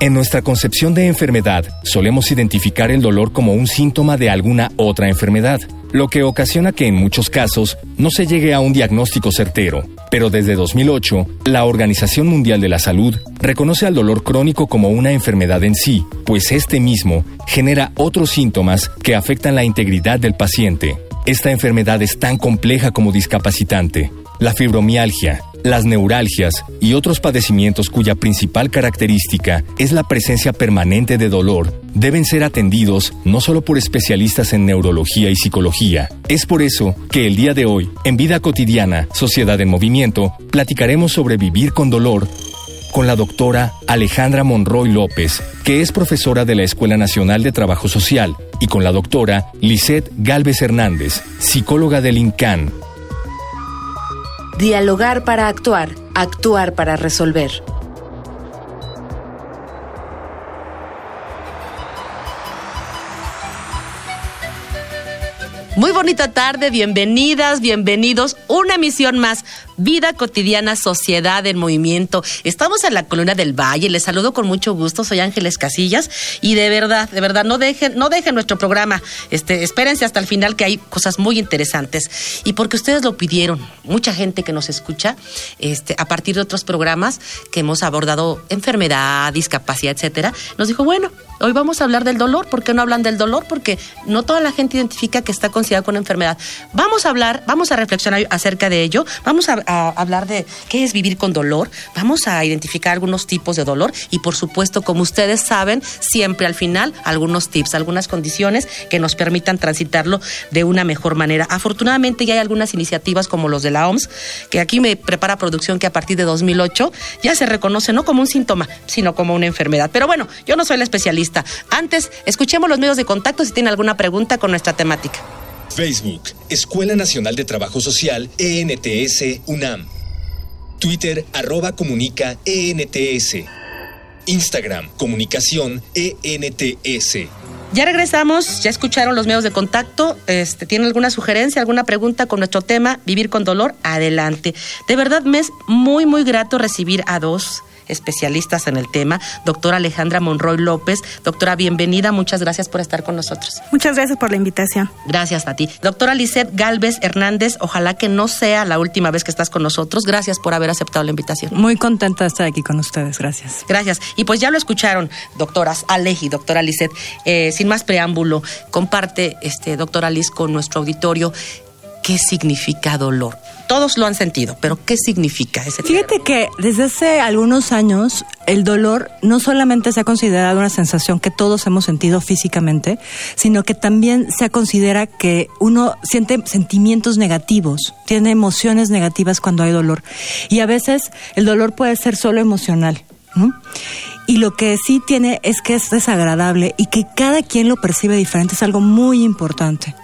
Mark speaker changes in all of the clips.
Speaker 1: En nuestra concepción de enfermedad, solemos identificar el dolor como un síntoma de alguna otra enfermedad, lo que ocasiona que en muchos casos no se llegue a un diagnóstico certero. Pero desde 2008, la Organización Mundial de la Salud reconoce al dolor crónico como una enfermedad en sí, pues este mismo genera otros síntomas que afectan la integridad del paciente. Esta enfermedad es tan compleja como discapacitante. La fibromialgia, las neuralgias y otros padecimientos cuya principal característica es la presencia permanente de dolor deben ser atendidos no solo por especialistas en neurología y psicología. Es por eso que el día de hoy, en Vida Cotidiana, Sociedad en Movimiento, platicaremos sobre vivir con dolor con la doctora Alejandra Monroy López, que es profesora de la Escuela Nacional de Trabajo Social, y con la doctora Lisette Galvez Hernández, psicóloga del INCAN,
Speaker 2: Dialogar para actuar, actuar para resolver.
Speaker 3: Muy bonita tarde, bienvenidas, bienvenidos. Una emisión más, Vida Cotidiana, Sociedad en Movimiento. Estamos en la Columna del Valle, les saludo con mucho gusto, soy Ángeles Casillas y de verdad, de verdad, no dejen, no dejen nuestro programa, este, espérense hasta el final que hay cosas muy interesantes. Y porque ustedes lo pidieron, mucha gente que nos escucha, este, a partir de otros programas que hemos abordado enfermedad, discapacidad, etcétera, nos dijo, bueno, hoy vamos a hablar del dolor, ¿por qué no hablan del dolor? Porque no toda la gente identifica que está con con enfermedad. Vamos a hablar, vamos a reflexionar acerca de ello, vamos a, hablar de qué es vivir con dolor, vamos a identificar algunos tipos de dolor y por supuesto, como ustedes saben, siempre al final algunos tips, algunas condiciones que nos permitan transitarlo de una mejor manera. Afortunadamente ya hay algunas iniciativas como los de la OMS, que aquí me prepara producción que a partir de 2008 ya se reconoce no como un síntoma, sino como una enfermedad. Pero bueno, yo no soy la especialista. Antes, escuchemos los medios de contacto si tienen alguna pregunta con nuestra temática.
Speaker 4: Facebook, Escuela Nacional de Trabajo Social, ENTS, UNAM. Twitter, arroba comunica, ENTS. Instagram, comunicación, ENTS.
Speaker 3: Ya regresamos, ya escucharon los medios de contacto. Este, ¿Tienen alguna sugerencia, alguna pregunta con nuestro tema, vivir con dolor? Adelante. De verdad me es muy, muy grato recibir a dos especialistas en el tema, doctora Alejandra Monroy López. Doctora, bienvenida, muchas gracias por estar con nosotros.
Speaker 5: Muchas gracias por la invitación.
Speaker 3: Gracias a ti. Doctora Lisette Galvez Hernández, ojalá que no sea la última vez que estás con nosotros. Gracias por haber aceptado la invitación.
Speaker 5: Muy contenta de estar aquí con ustedes, gracias.
Speaker 3: Gracias. Y pues ya lo escucharon, doctoras Aleji, doctora Lisette. Eh, sin más preámbulo, comparte, este, doctora Liz, con nuestro auditorio qué significa dolor. Todos lo han sentido, pero ¿qué significa ese
Speaker 5: Fíjate que desde hace algunos años el dolor no solamente se ha considerado una sensación que todos hemos sentido físicamente, sino que también se considera que uno siente sentimientos negativos, tiene emociones negativas cuando hay dolor. Y a veces el dolor puede ser solo emocional. Y lo que sí tiene es que es desagradable y que cada quien lo percibe diferente, es algo muy importante.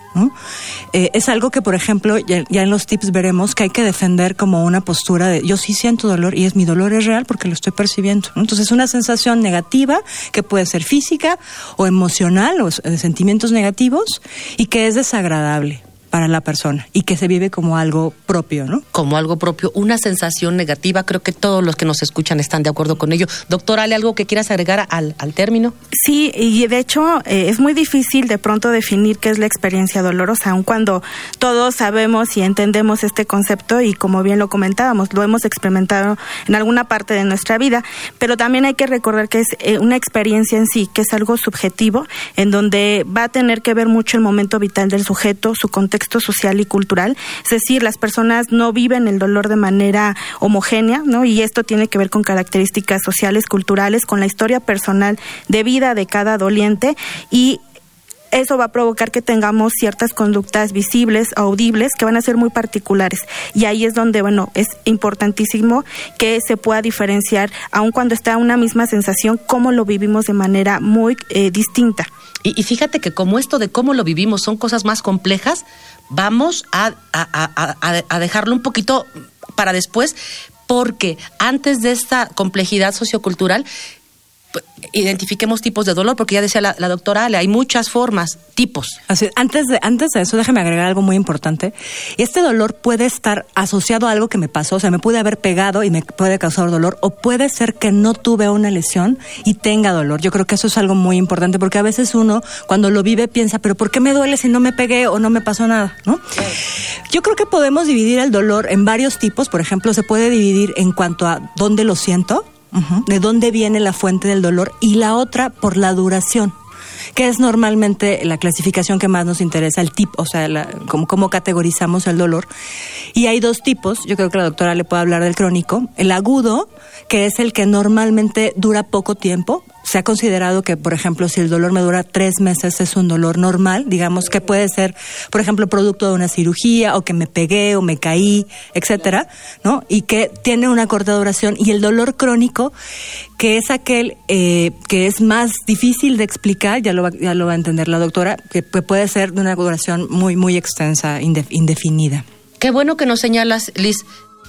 Speaker 5: Eh, es algo que, por ejemplo, ya, en los tips veremos que hay que defender como una postura de yo sí siento dolor y es mi dolor es real porque lo estoy percibiendo. Entonces, es una sensación negativa que puede ser física o emocional o de sentimientos negativos y que es desagradable para la persona y que se vive como algo propio, ¿no?
Speaker 3: Como algo propio, una sensación negativa, creo que todos los que nos escuchan están de acuerdo con ello. Doctora, ¿hay algo que quieras agregar al, al término?
Speaker 5: Sí, y de hecho eh, es muy difícil de pronto definir qué es la experiencia dolorosa, aun cuando todos sabemos y entendemos este concepto y como bien lo comentábamos, lo hemos experimentado en alguna parte de nuestra vida, pero también hay que recordar que es eh, una experiencia en sí, que es algo subjetivo, en donde va a tener que ver mucho el momento vital del sujeto, su contexto social y cultural, es decir, las personas no viven el dolor de manera homogénea, ¿no? Y esto tiene que ver con características sociales, culturales, con la historia personal de vida de cada doliente y
Speaker 6: eso va a provocar que tengamos ciertas conductas visibles, audibles, que van a ser muy particulares. Y ahí es donde, bueno, es importantísimo que se pueda diferenciar, aun cuando está una misma sensación, cómo lo vivimos de manera muy eh, distinta.
Speaker 3: Y, fíjate que como esto de cómo lo vivimos son cosas más complejas, vamos a, a dejarlo un poquito para después, porque antes de esta complejidad sociocultural identifiquemos tipos de dolor, porque ya decía la, doctora Ale, hay muchas formas, tipos.
Speaker 5: Así, antes, de, antes de eso, déjame agregar algo muy importante. Este dolor puede estar asociado a algo que me pasó, o sea, me pude haber pegado y me puede causar dolor, o puede ser que no tuve una lesión y tenga dolor. Yo creo que eso es algo muy importante, porque a veces uno, cuando lo vive, piensa, pero ¿por qué me duele si no me pegué o no me pasó nada? ¿no? Yo creo que podemos dividir el dolor en varios tipos. Por ejemplo, se puede dividir en cuanto a dónde lo siento, de dónde viene la fuente del dolor y la otra por la duración que es normalmente la clasificación que más nos interesa, el tipo, o sea, cómo, categorizamos el dolor. Y hay dos tipos, yo creo que la doctora le puede hablar del crónico, el agudo, que es el que normalmente dura poco tiempo, se ha considerado que, por ejemplo, si el dolor me dura tres meses es un dolor normal, digamos que puede ser, por ejemplo, producto de una cirugía o que me pegué o me caí, etcétera, ¿no? Y que tiene una corta duración. Y el dolor crónico, que es aquel eh, que es más difícil de explicar, ya lo, va, ya lo va a entender la doctora, que puede ser de una duración muy, muy extensa, indefinida.
Speaker 3: Qué bueno que nos señalas, Liz.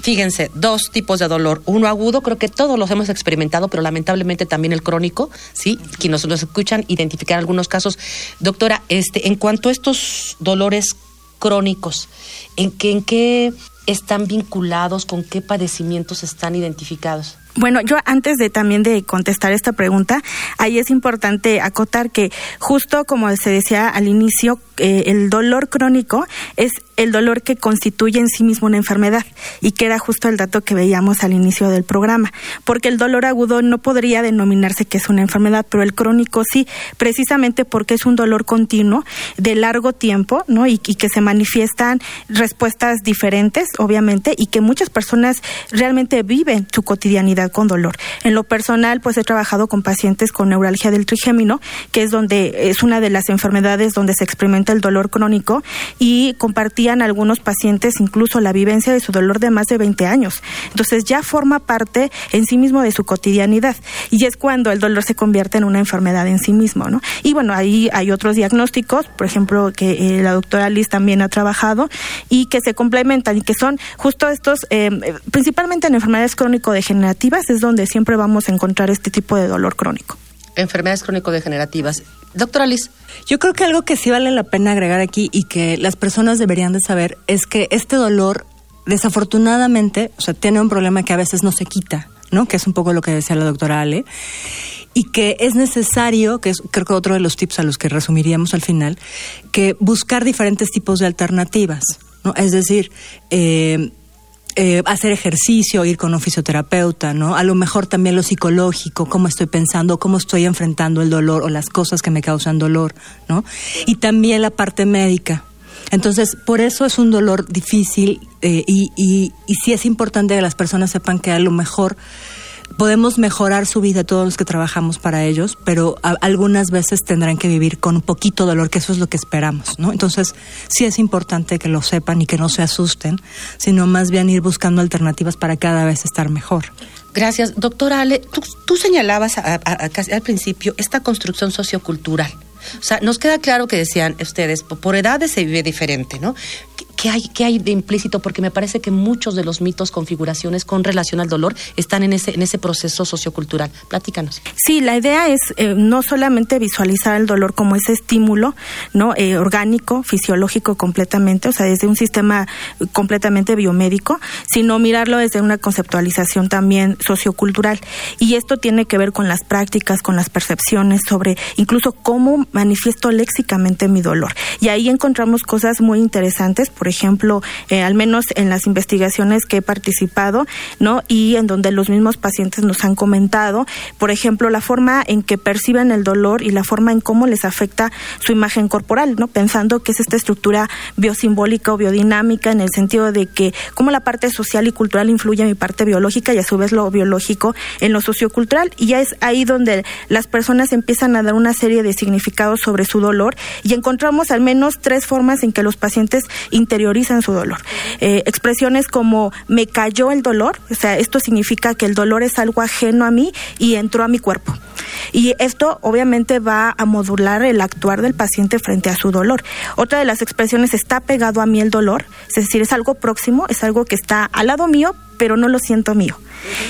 Speaker 3: Fíjense, dos tipos de dolor. Uno agudo, creo que todos los hemos experimentado, pero lamentablemente también el crónico, ¿sí? Quienes nos escuchan, identificar algunos casos. Doctora, este, en cuanto a estos dolores crónicos, ¿en qué, en qué están vinculados, con qué padecimientos están identificados?
Speaker 6: Bueno, yo antes de también de contestar esta pregunta, ahí es importante acotar que justo como se decía al inicio, eh, el dolor crónico es el dolor que constituye en sí mismo una enfermedad y queda justo el dato que veíamos al inicio del programa, porque el dolor agudo no podría denominarse que es una enfermedad, pero el crónico sí, precisamente porque es un dolor continuo de largo tiempo, ¿no? Y, y que se manifiestan respuestas diferentes, obviamente, y que muchas personas realmente viven su cotidianidad con dolor. En lo personal, pues he trabajado con pacientes con neuralgia del trigémino, que es donde es una de las enfermedades donde se experimenta el dolor crónico y compartían algunos pacientes incluso la vivencia de su dolor de más de 20 años. Entonces ya forma parte en sí mismo de su cotidianidad y es cuando el dolor se convierte en una enfermedad en sí mismo, ¿no? Y bueno, ahí hay otros diagnósticos, por ejemplo, que eh, la doctora Liz también ha trabajado y que se complementan y que son justo estos, eh, principalmente en enfermedades crónico-degenerativas, es donde siempre vamos a encontrar este tipo de dolor crónico.
Speaker 3: Enfermedades crónico-degenerativas. Doctora Liz.
Speaker 5: Yo creo que algo que sí vale la pena agregar aquí y que las personas deberían de saber es que este dolor, desafortunadamente, o sea, tiene un problema que a veces no se quita, ¿no? Que es un poco lo que decía la doctora Ale. Y que es necesario, que es creo que otro de los tips a los que resumiríamos al final, que buscar diferentes tipos de alternativas. ¿no? Es decir, eh, eh, hacer ejercicio, ir con un fisioterapeuta, ¿no? A lo mejor también lo psicológico, cómo estoy pensando, cómo estoy enfrentando el dolor o las cosas que me causan dolor, ¿no? Y también la parte médica. Entonces, por eso es un dolor difícil eh, y, y, y sí es importante que las personas sepan que a lo mejor podemos mejorar su vida todos los que trabajamos para ellos, pero algunas veces tendrán que vivir con un poquito dolor, que eso es lo que esperamos, ¿no? Entonces, sí es importante que lo sepan y que no se asusten, sino más bien ir buscando alternativas para cada vez estar mejor.
Speaker 3: Gracias. Doctora Ale, tú, señalabas al principio esta construcción sociocultural. O sea, nos queda claro que decían ustedes, por edades se vive diferente, ¿no? ¿Qué hay, qué hay de implícito? Porque me parece que muchos de los mitos, configuraciones con relación al dolor están en ese, en ese proceso sociocultural. Platícanos.
Speaker 6: Sí, la idea es eh, no solamente visualizar el dolor como ese estímulo, ¿no? Eh, orgánico, fisiológico completamente, o sea, desde un sistema completamente biomédico, sino mirarlo desde una conceptualización también sociocultural. Y esto tiene que ver con las prácticas, con las percepciones sobre incluso cómo manifiesto léxicamente mi dolor. Y ahí encontramos cosas muy interesantes, por por ejemplo, eh, al menos en las investigaciones que he participado, ¿no? Y en donde los mismos pacientes nos han comentado, por ejemplo, la forma en que perciben el dolor y la forma en cómo les afecta su imagen corporal, ¿no? Pensando que es esta estructura biosimbólica o biodinámica en el sentido de que cómo la parte social y cultural influye en mi parte biológica y a su vez lo biológico en lo sociocultural y ya es ahí donde las personas empiezan a dar una serie de significados sobre su dolor y encontramos al menos tres formas en que los pacientes interiorizan su dolor. Eh, expresiones como me cayó el dolor, o sea, esto significa que el dolor es algo ajeno a mí y entró a mi cuerpo. Y esto obviamente va a modular el actuar del paciente frente a su dolor. Otra de las expresiones está pegado a mí el dolor, es decir, es algo próximo, es algo que está al lado mío, pero no lo siento mío.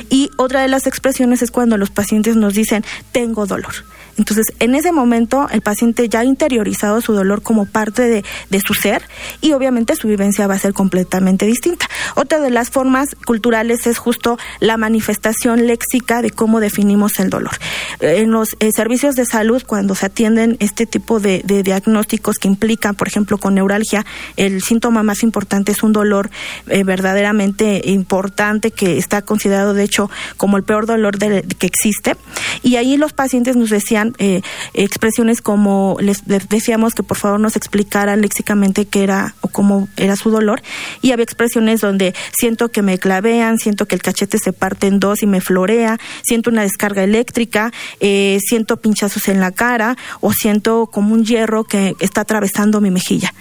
Speaker 6: Y otra de las expresiones es cuando los pacientes nos dicen, tengo dolor. Entonces, en ese momento, el paciente ya ha interiorizado su dolor como parte de, de, su ser y obviamente su vivencia va a ser completamente distinta. Otra de las formas culturales es justo la manifestación léxica de cómo definimos el dolor. En los eh, servicios de salud, cuando se atienden este tipo de, diagnósticos que implican, por ejemplo, con neuralgia, el síntoma más importante es un dolor eh, verdaderamente importante que está considerado, de hecho, como el peor dolor de, que existe. Y ahí los pacientes nos decían, eh, expresiones como les, decíamos que por favor nos explicaran léxicamente qué era o cómo era su dolor y había expresiones donde siento que me clavean, siento que el cachete se parte en dos y me florea, siento una descarga eléctrica, eh, siento pinchazos en la cara o siento como un hierro que está atravesando mi mejilla.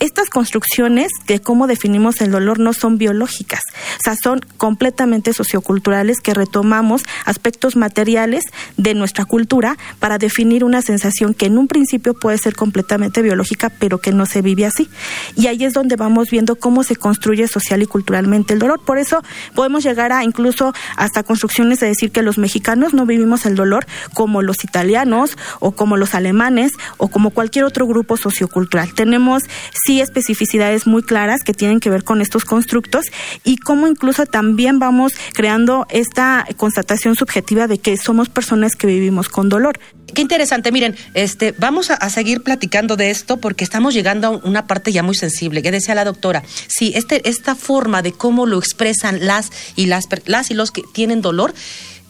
Speaker 6: Estas construcciones de cómo definimos el dolor no son biológicas, o sea, son completamente socioculturales que retomamos aspectos materiales de nuestra cultura para definir una sensación que en un principio puede ser completamente biológica, pero que no se vive así. Y ahí es donde vamos viendo cómo se construye social y culturalmente el dolor. Por eso podemos llegar a incluso hasta construcciones de decir que los mexicanos no vivimos el dolor como los italianos o como los alemanes o como cualquier otro grupo sociocultural. Tenemos sí especificidades muy claras que tienen que ver con estos constructos y cómo incluso también vamos creando esta constatación subjetiva de que somos personas que vivimos con dolor.
Speaker 3: Qué interesante, miren, este, vamos a, seguir platicando de esto porque estamos llegando a una parte ya muy sensible. Que decía la doctora, sí, este, esta forma de cómo lo expresan las y las, las y los que tienen dolor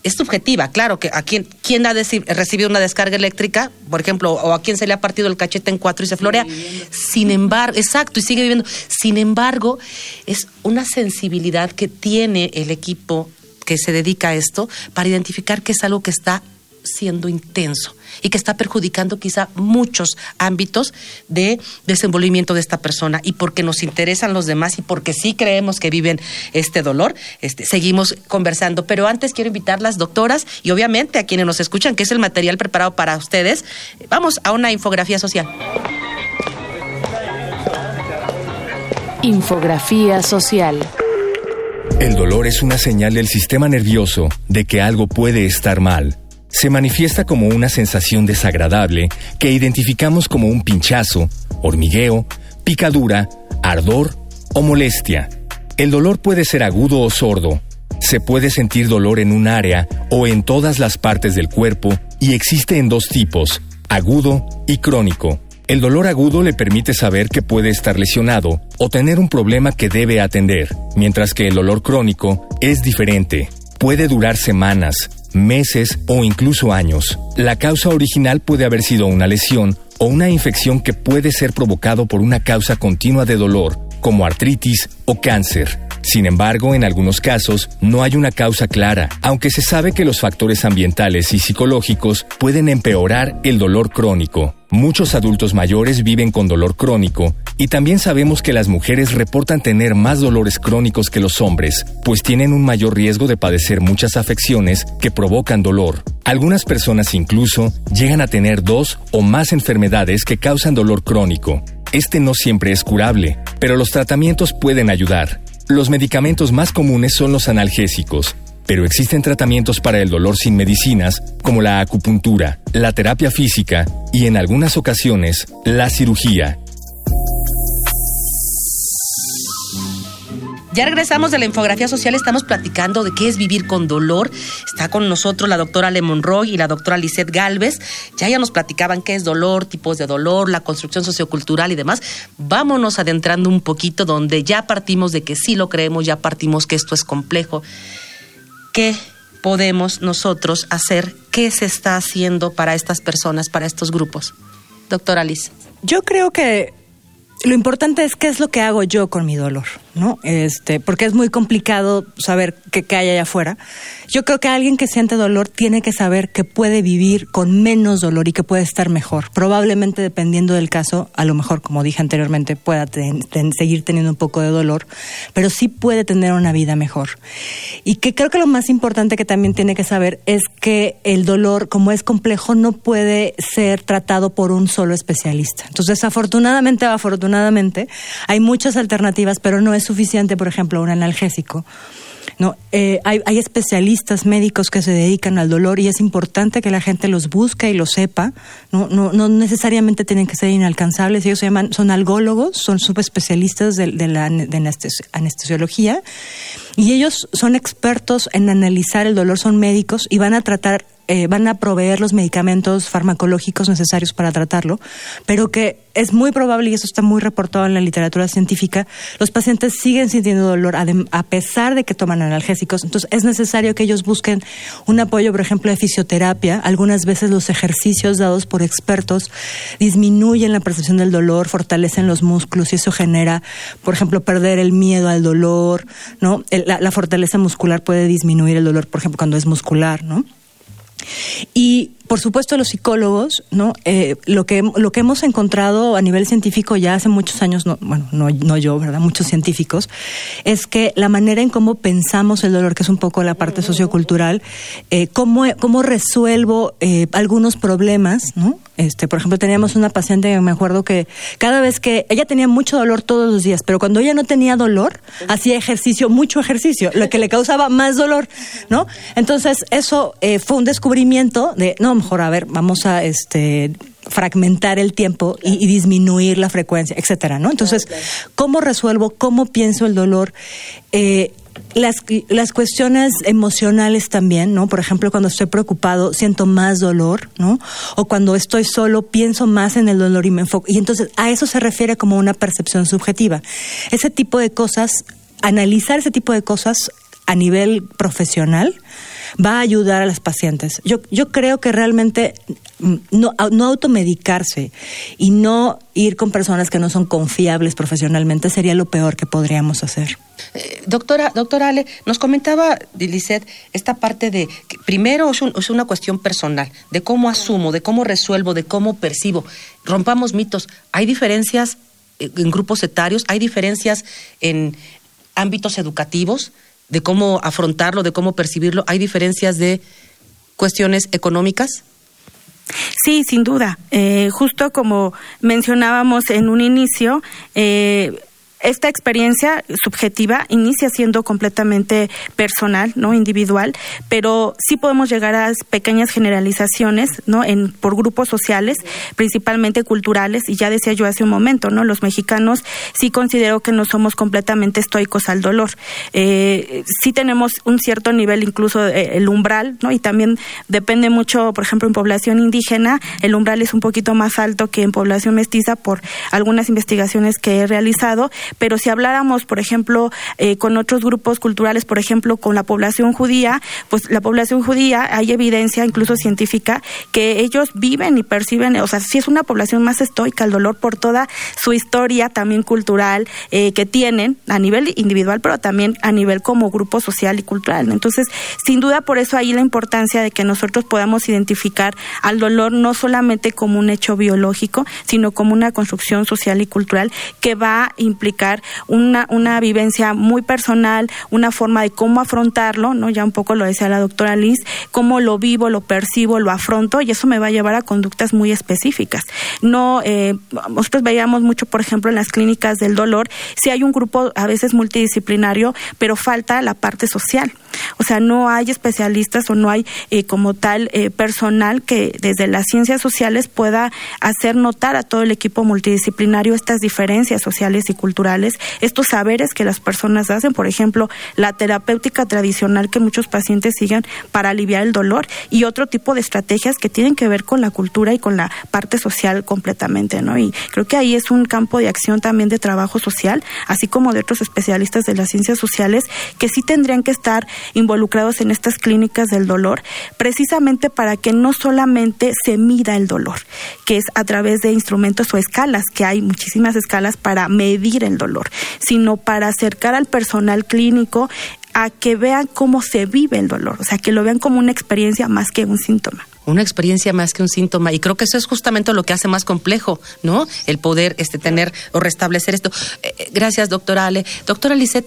Speaker 3: es subjetiva, claro, que a quien, quién ha recibido una descarga eléctrica, por ejemplo, o a quién se le ha partido el cachete en cuatro y se florea. Sin embargo, exacto, y sigue viviendo. Sin embargo, es una sensibilidad que tiene el equipo que se dedica a esto para identificar que es algo que está siendo intenso y que está perjudicando quizá muchos ámbitos de desenvolvimiento de esta persona y porque nos interesan los demás y porque sí creemos que viven este dolor, este, seguimos conversando. Pero antes quiero invitar las doctoras y obviamente a quienes nos escuchan, que es el material preparado para ustedes. Vamos a una infografía social.
Speaker 2: Infografía social.
Speaker 1: El dolor es una señal del sistema nervioso de que algo puede estar mal se manifiesta como una sensación desagradable que identificamos como un pinchazo, hormigueo, picadura, ardor o molestia. El dolor puede ser agudo o sordo. Se puede sentir dolor en un área o en todas las partes del cuerpo y existe en dos tipos, agudo y crónico. El dolor agudo le permite saber que puede estar lesionado o tener un problema que debe atender, mientras que el dolor crónico es diferente. Puede durar semanas, meses o incluso años. La causa original puede haber sido una lesión o una infección que puede ser provocado por una causa continua de dolor, como artritis o cáncer. Sin embargo, en algunos casos no hay una causa clara, aunque se sabe que los factores ambientales y psicológicos pueden empeorar el dolor crónico. Muchos adultos mayores viven con dolor crónico y también sabemos que las mujeres reportan tener más dolores crónicos que los hombres, pues tienen un mayor riesgo de padecer muchas afecciones que provocan dolor. Algunas personas incluso llegan a tener dos o más enfermedades que causan dolor crónico. Este no siempre es curable, pero los tratamientos pueden ayudar. Los medicamentos más comunes son los analgésicos, pero existen tratamientos para el dolor sin medicinas, como la acupuntura, la terapia física y en algunas ocasiones la cirugía.
Speaker 3: Ya regresamos de la infografía social, estamos platicando de qué es vivir con dolor. Está con nosotros la doctora Lemon Roy y la doctora Lisette Galvez. Ya ya nos platicaban qué es dolor, tipos de dolor, la construcción sociocultural y demás. Vámonos adentrando un poquito donde ya partimos de que sí lo creemos, ya partimos que esto es complejo. ¿Qué podemos nosotros hacer? ¿Qué se está haciendo para estas personas, para estos grupos? Doctora Liz.
Speaker 5: Yo creo que lo importante es qué es lo que hago yo con mi dolor, ¿no? Este, porque es muy complicado saber qué, hay allá afuera. Yo creo que alguien que siente dolor tiene que saber que puede vivir con menos dolor y que puede estar mejor. Probablemente dependiendo del caso, a lo mejor, como dije anteriormente, pueda seguir teniendo un poco de dolor, pero sí puede tener una vida mejor. Y que creo que lo más importante que también tiene que saber es que el dolor, como es complejo, no puede ser tratado por un solo especialista. Entonces, afortunadamente o afortunadamente, hay muchas alternativas, pero no es suficiente, por ejemplo, un analgésico ¿no? Eh, hay, hay, especialistas médicos que se dedican al dolor y es importante que la gente los busque y lo sepa. No, no, no necesariamente tienen que ser inalcanzables. Ellos se llaman, son algólogos, son subespecialistas de, de la anestesiología y ellos son expertos en analizar el dolor, son médicos y van a tratar eh, van a proveer los medicamentos farmacológicos necesarios para tratarlo, pero que es muy probable, y eso está muy reportado en la literatura científica, los pacientes siguen sintiendo dolor a pesar de que toman analgésicos. Entonces es necesario que ellos busquen un apoyo, por ejemplo, de fisioterapia. Algunas veces los ejercicios dados por expertos disminuyen la percepción del dolor, fortalecen los músculos y eso genera, por ejemplo, perder el miedo al dolor, ¿no? La, la fortaleza muscular puede disminuir el dolor, por ejemplo, cuando es muscular, ¿no? Y por supuesto los psicólogos, ¿no? Eh, lo que lo que hemos encontrado a nivel científico ya hace muchos años, no, bueno, no, yo, verdad, muchos científicos, es que la manera en cómo pensamos el dolor, que es un poco la parte sociocultural, eh, cómo, cómo resuelvo eh, algunos problemas, ¿no? Este, por ejemplo, teníamos una paciente, me acuerdo que cada vez que ella tenía mucho dolor todos los días, pero cuando ella no tenía dolor, hacía ejercicio, mucho ejercicio, lo que le causaba más dolor, ¿no? Entonces, eso eh, fue un descubrimiento de, no, mejor, a ver, vamos a este fragmentar el tiempo y, disminuir la frecuencia, etcétera, ¿no? Entonces, ¿cómo resuelvo? ¿Cómo pienso el dolor? Eh, las, las cuestiones emocionales también, ¿no? Por ejemplo, cuando estoy preocupado siento más dolor, ¿no? O cuando estoy solo pienso más en el dolor y me enfoco. Y entonces a eso se refiere como una percepción subjetiva. Ese tipo de cosas, analizar ese tipo de cosas a nivel profesional va a ayudar a las pacientes. Yo, yo creo que realmente no, no automedicarse y no ir con personas que no son confiables profesionalmente sería lo peor que podríamos hacer.
Speaker 3: Eh, doctora, doctora Ale, nos comentaba Lisette esta parte de que primero es, una cuestión personal, de cómo asumo, de cómo resuelvo, de cómo percibo. Rompamos mitos. ¿Hay diferencias eh, en grupos etarios? ¿Hay diferencias en ámbitos educativos? De cómo afrontarlo, de cómo percibirlo? ¿Hay diferencias de cuestiones económicas?
Speaker 6: Sí, sin duda. Eh, justo como mencionábamos en un inicio, eh, esta experiencia subjetiva inicia siendo completamente personal, no individual, pero sí podemos llegar a pequeñas generalizaciones, ¿no? En por grupos sociales, principalmente culturales y ya decía yo hace un momento, ¿no? Los mexicanos sí considero que no somos completamente estoicos al dolor. Eh, sí tenemos un cierto nivel incluso eh, el umbral, ¿no? Y también depende mucho, por ejemplo, en población indígena, el umbral es un poquito más alto que en población mestiza por algunas investigaciones que he realizado, pero si habláramos, por ejemplo, eh, con otros grupos culturales, por ejemplo, con la población judía, pues la población judía hay evidencia, incluso científica, que ellos viven y perciben, o sea, si es una población más estoica, el dolor por toda su historia también cultural eh, que tienen a nivel individual, pero también a nivel como grupo social y cultural. Entonces, sin duda, por eso ahí la importancia de que nosotros podamos identificar al dolor no solamente como un hecho biológico, sino como una construcción social y cultural que va a implicar una, vivencia muy personal, una forma de cómo afrontarlo, ¿no? Ya un poco lo decía la doctora Liz, cómo lo vivo, lo percibo, lo afronto y eso me va a llevar a conductas muy específicas. No, eh, nosotros veíamos mucho, por ejemplo, en las clínicas del dolor, si hay un grupo a veces multidisciplinario, pero falta la parte social. O sea, no hay especialistas o no hay eh, como tal eh, personal que desde las ciencias sociales pueda hacer notar a todo el equipo multidisciplinario estas diferencias sociales y culturales estos saberes que las personas hacen, por ejemplo, la terapéutica tradicional que muchos pacientes siguen para aliviar el dolor y otro tipo de estrategias que tienen que ver con la cultura y con la parte social completamente, ¿no? Y creo que ahí es un campo de acción también de trabajo social, así como de otros especialistas de las ciencias sociales que sí tendrían que estar involucrados en estas clínicas del dolor, precisamente para que no solamente se mida el dolor, que es a través de instrumentos o escalas, que hay muchísimas escalas para medir el dolor, sino para acercar al personal clínico a que vean cómo se vive el dolor, o sea, que lo vean como una experiencia más que un síntoma
Speaker 3: una experiencia más que un síntoma y creo que eso es justamente lo que hace más complejo, ¿no? El poder este tener o restablecer esto. Eh, eh, gracias, doctora Ale. Doctora Lisset,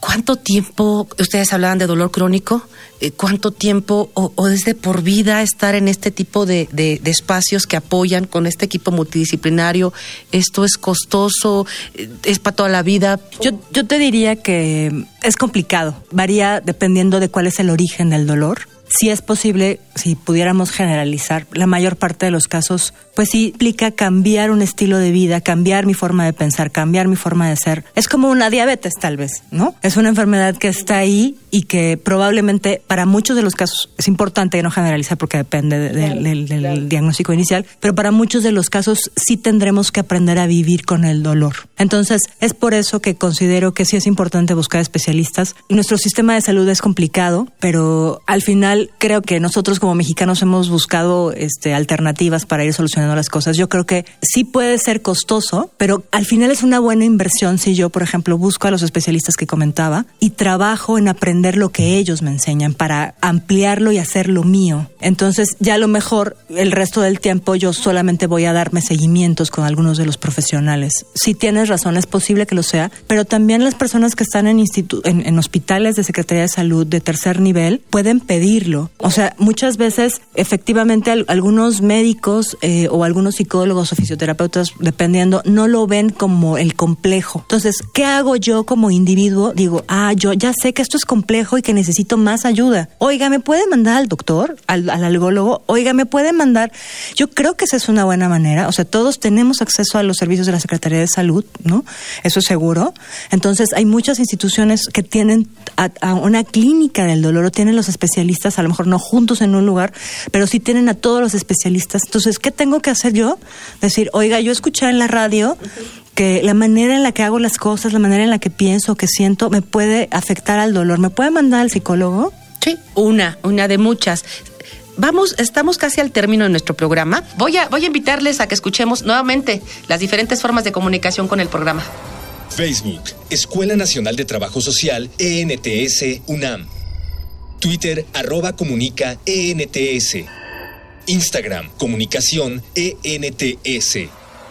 Speaker 3: ¿Cuánto tiempo, ustedes hablaban de dolor crónico, eh, cuánto tiempo o, o, desde por vida estar en este tipo de, de, de, espacios que apoyan con este equipo multidisciplinario? ¿Esto es costoso? Eh, ¿Es para toda la vida?
Speaker 5: Yo, yo te diría que es complicado, varía dependiendo de cuál es el origen del dolor si es posible, si pudiéramos generalizar, la mayor parte de los casos, pues sí implica cambiar un estilo de vida, cambiar mi forma de pensar, cambiar mi forma de ser. Es como una diabetes tal vez, ¿no? Es una enfermedad que está ahí y que probablemente para muchos de los casos es importante no generalizar porque depende de, de, del, del diagnóstico inicial, pero para muchos de los casos sí tendremos que aprender a vivir con el dolor. Entonces, es por eso que considero que sí es importante buscar especialistas. Nuestro sistema de salud es complicado, pero al final creo que nosotros como mexicanos hemos buscado este, alternativas para ir solucionando las cosas. Yo creo que sí puede ser costoso, pero al final es una buena inversión si yo, por ejemplo, busco a los especialistas que comentaba y trabajo en aprender lo que ellos me enseñan para ampliarlo y hacerlo mío. Entonces, ya a lo mejor el resto del tiempo yo solamente voy a darme seguimientos con algunos de los profesionales. Si tienes razón, es posible que lo sea, pero también las personas que están en, en, en hospitales de Secretaría de Salud de tercer nivel pueden O sea, muchas veces, efectivamente, algunos médicos eh, o algunos psicólogos o fisioterapeutas, dependiendo, no lo ven como el complejo. Entonces, ¿qué hago yo como individuo? Digo, ah, yo ya sé que esto es complejo y que necesito más ayuda. Oiga, ¿me puede mandar al doctor, al, al algólogo? Oiga, ¿me puede mandar? Yo creo que esa es una buena manera. O sea, todos tenemos acceso a los servicios de la Secretaría de Salud, ¿no? Eso es seguro. Entonces, hay muchas instituciones que tienen a una clínica del dolor o tienen los especialistas, a lo mejor no juntos en un lugar, pero sí tienen a todos los especialistas. Entonces, ¿qué tengo que hacer yo? Decir, oiga, yo escuché en la radio que la manera en la que hago las cosas, la manera en la que pienso, que siento, me puede afectar al dolor. ¿Me puede mandar al psicólogo?
Speaker 3: Sí, una, una de muchas vamos, estamos casi al término de nuestro programa. Voy a, voy a invitarles a que escuchemos nuevamente las diferentes formas de comunicación con el programa.
Speaker 4: Facebook, Escuela Nacional de Trabajo Social, ENTS, UNAM. Twitter, arroba comunica, ENTS. Instagram, comunicación, ENTS.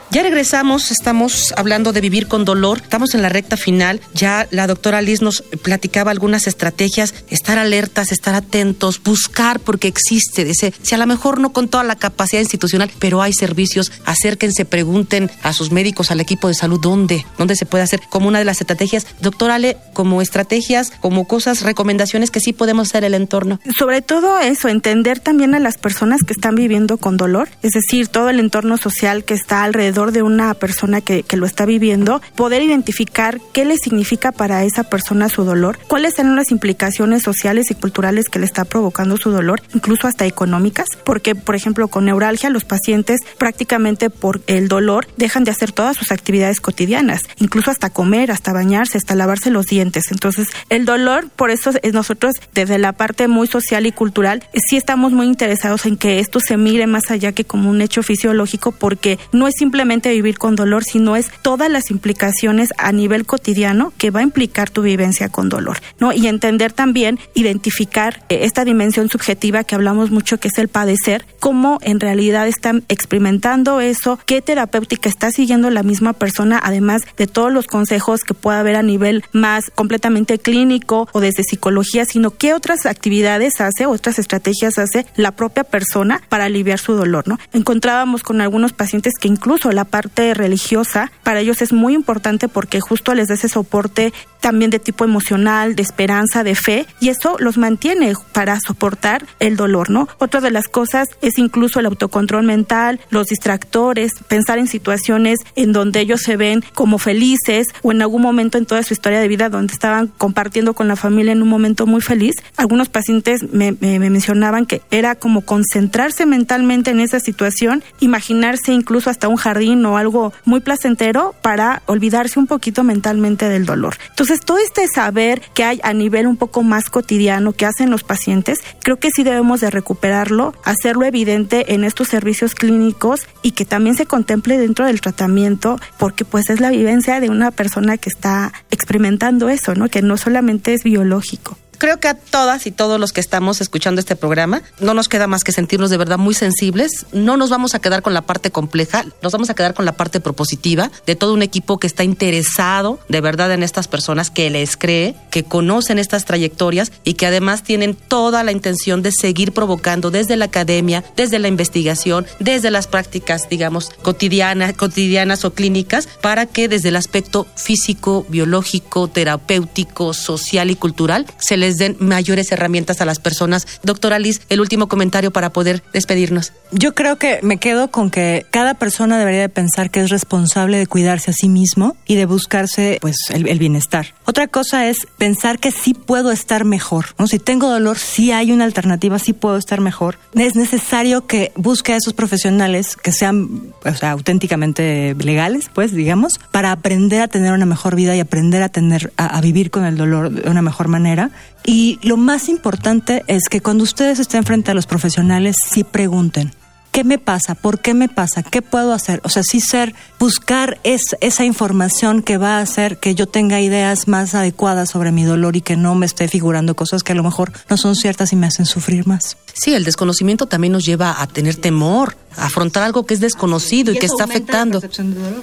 Speaker 3: Ya regresamos, estamos hablando de vivir con dolor, estamos en la recta final, ya la doctora Liz nos platicaba algunas estrategias, estar alertas, estar atentos, buscar porque existe, dice, si a lo mejor no con toda la capacidad institucional, pero hay servicios, acérquense, pregunten a sus médicos, al equipo de salud, ¿dónde? ¿Dónde se puede hacer? Como una de las estrategias, doctora Ale, como estrategias, como cosas, recomendaciones que sí podemos hacer el entorno.
Speaker 6: Sobre todo eso, entender también a las personas que están viviendo con dolor, es decir, todo el entorno social que está alrededor de una persona que, lo está viviendo, poder identificar qué le significa para esa persona su dolor, cuáles son las implicaciones sociales y culturales que le está provocando su dolor, incluso hasta económicas, porque por ejemplo con neuralgia los pacientes prácticamente por el dolor dejan de hacer todas sus actividades cotidianas, incluso hasta comer, hasta bañarse, hasta lavarse los dientes. Entonces el dolor, por eso nosotros desde la parte muy social y cultural, sí estamos muy interesados en que esto se mire más allá que como un hecho fisiológico, porque no es simplemente vivir con dolor, sino es todas las implicaciones a nivel cotidiano que va a implicar tu vivencia con dolor, ¿no? Y entender también, identificar eh, esta dimensión subjetiva que hablamos mucho, que es el padecer, cómo en realidad están experimentando eso, qué terapéutica está siguiendo la misma persona, además de todos los consejos que pueda haber a nivel más completamente clínico o desde psicología, sino qué otras actividades hace, otras estrategias hace la propia persona para aliviar su dolor, ¿no? Encontrábamos con algunos pacientes que incluso la parte religiosa para ellos es muy importante porque justo les da ese soporte también de tipo emocional, de esperanza, de fe, y eso los mantiene para soportar el dolor, ¿no? Otra de las cosas es incluso el autocontrol mental, los distractores, pensar en situaciones en donde ellos se ven como felices o en algún momento en toda su historia de vida donde estaban compartiendo con la familia en un momento muy feliz. Algunos pacientes me, me mencionaban que era como concentrarse mentalmente en esa situación, imaginarse incluso hasta un jardín o algo muy placentero para olvidarse un poquito mentalmente del dolor. Todo este saber que hay a nivel un poco más cotidiano que hacen los pacientes, creo que sí debemos de recuperarlo, hacerlo evidente en estos servicios clínicos y que también se contemple dentro del tratamiento, porque pues es la vivencia de una persona que está experimentando eso, ¿no? Que no solamente es biológico
Speaker 3: creo que a todas y todos los que estamos escuchando este programa no nos queda más que sentirnos de verdad muy sensibles. No nos vamos a quedar con la parte compleja, nos vamos a quedar con la parte propositiva de todo un equipo que está interesado de verdad en estas personas, que les cree, que conocen estas trayectorias y que además tienen toda la intención de seguir provocando desde la academia, desde la investigación, desde las prácticas, digamos, cotidianas, cotidianas o clínicas, para que desde el aspecto físico, biológico, terapéutico, social y cultural se les les den mayores herramientas a las personas. Doctora Liz, el último comentario para poder despedirnos.
Speaker 5: Yo creo que me quedo con que cada persona debería de pensar que es responsable de cuidarse a sí mismo y de buscarse pues el, bienestar. Otra cosa es pensar que sí puedo estar mejor. ¿no? Si tengo dolor, sí hay una alternativa, sí puedo estar mejor. Es necesario que busque a esos profesionales que sean o sea, auténticamente legales, pues digamos, para aprender a tener una mejor vida y aprender a tener a vivir con el dolor de una mejor manera y lo más importante es que cuando ustedes estén frente a los profesionales, sí pregunten. ¿Qué me pasa? ¿Por qué me pasa? ¿Qué puedo hacer? O sea, sí ser, buscar es, esa información que va a hacer que yo tenga ideas más adecuadas sobre mi dolor y que no me esté figurando cosas que a lo mejor no son ciertas y me hacen sufrir más.
Speaker 3: Sí, el desconocimiento también nos lleva a tener temor, a afrontar algo que es desconocido y, y que está afectando.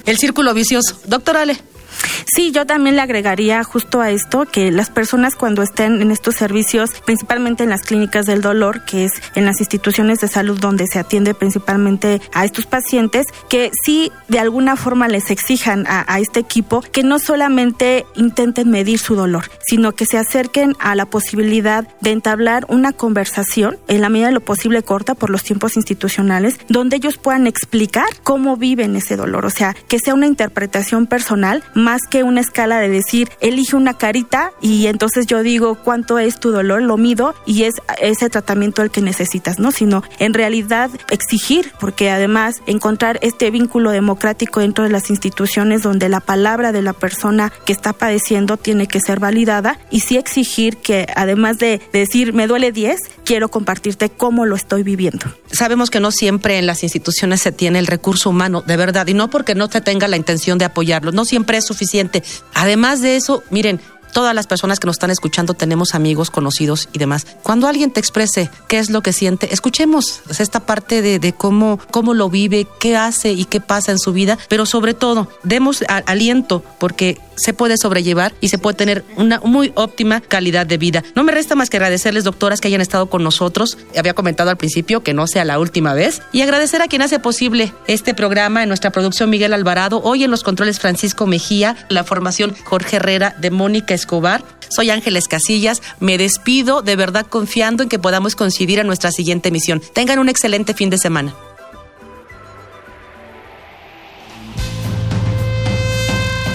Speaker 3: El círculo vicioso. Doctor Ale.
Speaker 6: Sí, yo también le agregaría justo a esto que las personas cuando estén en estos servicios, principalmente en las clínicas del dolor, que es en las instituciones de salud donde se atiende principalmente a estos pacientes, que sí de alguna forma les exijan a, a este equipo que no solamente intenten medir su dolor, sino que se acerquen a la posibilidad de entablar una conversación en la medida de lo posible corta por los tiempos institucionales, donde ellos puedan explicar cómo viven ese dolor, o sea, que sea una interpretación personal más que una escala de decir, elige una carita y entonces yo digo cuánto es tu dolor, lo mido y es ese tratamiento el que necesitas, ¿no? Sino en realidad exigir, porque además encontrar este vínculo democrático dentro de las instituciones donde la palabra de la persona que está padeciendo tiene que ser validada y sí exigir que además de decir me duele 10, quiero compartirte cómo lo estoy viviendo.
Speaker 3: Sabemos que no siempre en las instituciones se tiene el recurso humano, de verdad, y no porque no se tenga la intención de apoyarlo, no siempre es suficiente. Además de eso, miren, todas las personas que nos están escuchando tenemos amigos, conocidos y demás. Cuando alguien te exprese qué es lo que siente, escuchemos esta parte de, de cómo, cómo lo vive, qué hace y qué pasa en su vida, pero sobre todo, demos aliento porque se puede sobrellevar y se puede tener una muy óptima calidad de vida. No me resta más que agradecerles, doctoras, que hayan estado con nosotros. Había comentado al principio que no sea la última vez. Y agradecer a quien hace posible este programa en nuestra producción Miguel Alvarado, hoy en los controles Francisco Mejía, la formación Jorge Herrera de Mónica Escobar. Soy Ángeles Casillas. Me despido de verdad confiando en que podamos coincidir a nuestra siguiente emisión. Tengan un excelente fin de semana.